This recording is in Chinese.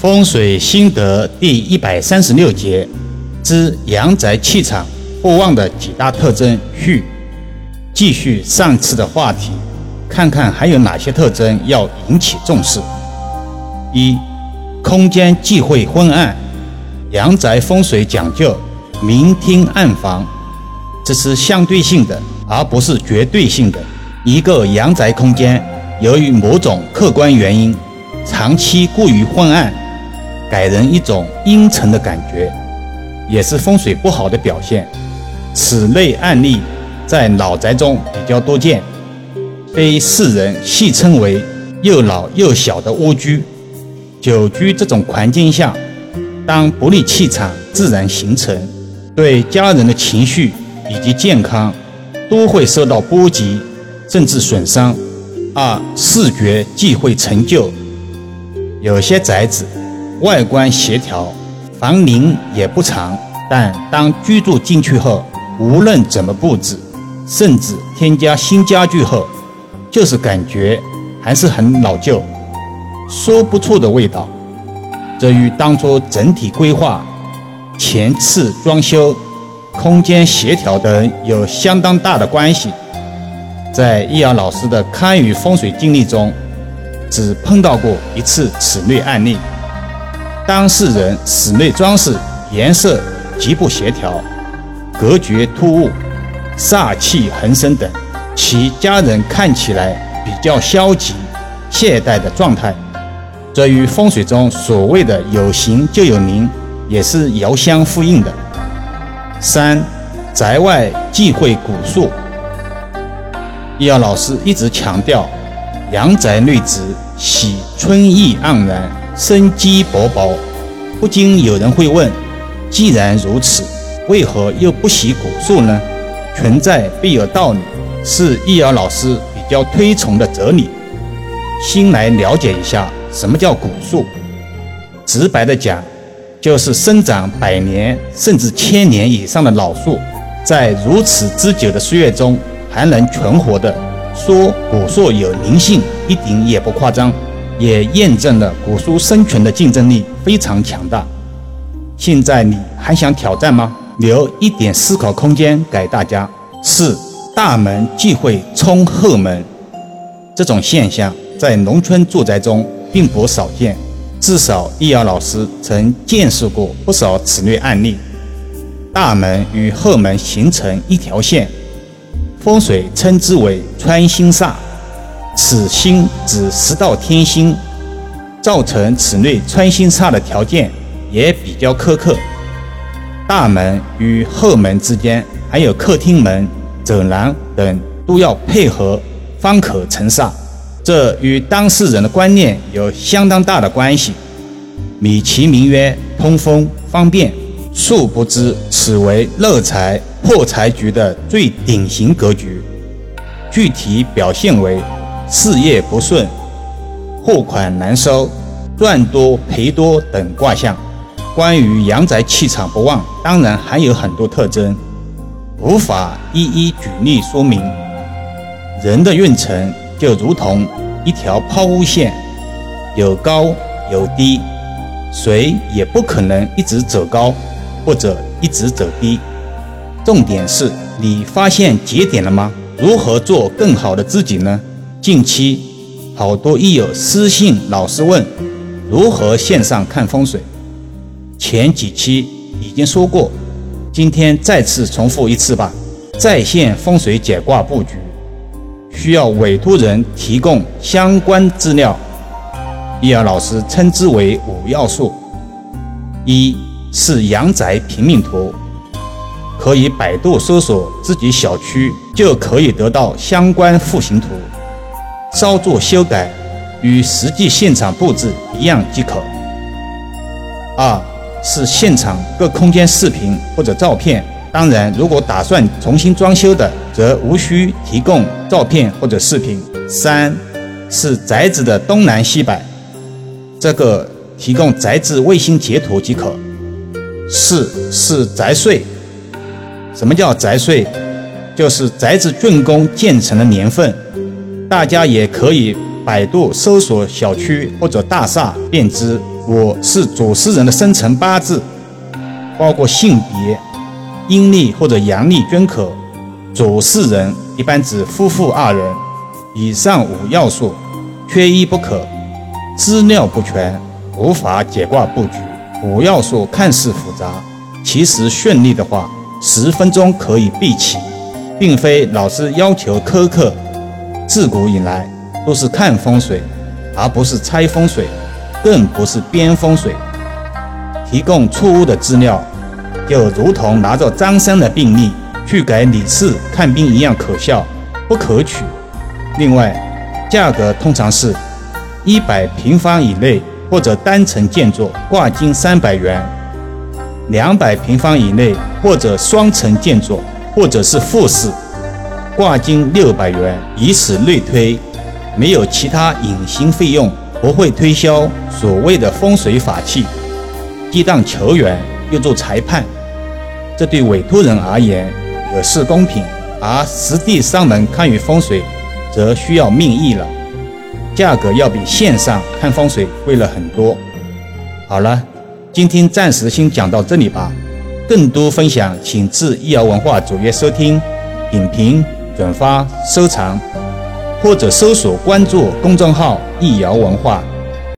风水心得第一百三十六节之阳宅气场不旺的几大特征续，继续上次的话题，看看还有哪些特征要引起重视。一、空间忌讳昏暗，阳宅风水讲究明厅暗房，这是相对性的，而不是绝对性的。一个阳宅空间由于某种客观原因，长期过于昏暗。给人一种阴沉的感觉，也是风水不好的表现。此类案例在老宅中比较多见，被世人戏称为“又老又小的蜗居”。久居这种环境下，当不利气场自然形成，对家人的情绪以及健康都会受到波及，甚至损伤。二、视觉忌讳陈旧，有些宅子。外观协调，房龄也不长，但当居住进去后，无论怎么布置，甚至添加新家具后，就是感觉还是很老旧，说不出的味道。这与当初整体规划、前次装修、空间协调等有相当大的关系。在易阳老师的堪舆风水经历中，只碰到过一次此类案例。当事人室内装饰颜色极不协调，格局突兀，煞气横生等，其家人看起来比较消极、懈怠的状态，这与风水中所谓的有形就有灵也是遥相呼应的。三，宅外忌讳古树。易遥老师一直强调，阳宅内植喜春意盎然。生机勃勃，不禁有人会问：既然如此，为何又不喜古树呢？存在必有道理，是易遥老师比较推崇的哲理。先来了解一下什么叫古树。直白的讲，就是生长百年甚至千年以上的老树，在如此之久的岁月中还能存活的，说古树有灵性，一点也不夸张。也验证了古书生存的竞争力非常强大。现在你还想挑战吗？留一点思考空间给大家。四大门忌讳冲后门，这种现象在农村住宅中并不少见，至少易遥老师曾见识过不少此类案例。大门与后门形成一条线，风水称之为穿心煞。此星指十道天星，造成此类穿心煞的条件也比较苛刻。大门与后门之间，还有客厅门、走廊等，都要配合方可成煞。这与当事人的观念有相当大的关系。美其名曰通风方便，殊不知此为漏财破财局的最典型格局。具体表现为。事业不顺、货款难收、赚多赔多等卦象。关于阳宅气场不旺，当然还有很多特征，无法一一举例说明。人的运程就如同一条抛物线，有高有低，谁也不可能一直走高或者一直走低。重点是你发现节点了吗？如何做更好的自己呢？近期，好多益友私信老师问如何线上看风水。前几期已经说过，今天再次重复一次吧。在线风水解卦布局需要委托人提供相关资料，易儿老师称之为五要素。一是阳宅平面图，可以百度搜索自己小区就可以得到相关户型图。稍作修改，与实际现场布置一样即可。二是现场各空间视频或者照片，当然，如果打算重新装修的，则无需提供照片或者视频。三是宅子的东南西北，这个提供宅子卫星截图即可。四是宅岁，什么叫宅岁？就是宅子竣工建成的年份。大家也可以百度搜索小区或者大厦，便知我是主事人的生辰八字，包括性别，阴历或者阳历均可。主事人一般指夫妇二人，以上五要素缺一不可。资料不全，无法解卦布局。五要素看似复杂，其实顺利的话，十分钟可以备齐，并非老师要求苛刻。自古以来都是看风水，而不是猜风水，更不是编风水。提供错误的资料，就如同拿着张三的病历去给李四看病一样可笑不可取。另外，价格通常是。一百平方以内或者单层建筑挂金三百元，两百平方以内或者双层建筑或者是复式挂金六百元，以此类推，没有其他隐形费用，不会推销所谓的风水法器，既当球员又做裁判，这对委托人而言也是公平，而实地上门看与风水，则需要命意了。价格要比线上看风水贵了很多。好了，今天暂时先讲到这里吧。更多分享，请至易瑶文化主页收听、点评、转发、收藏，或者搜索关注公众号“易瑶文化”。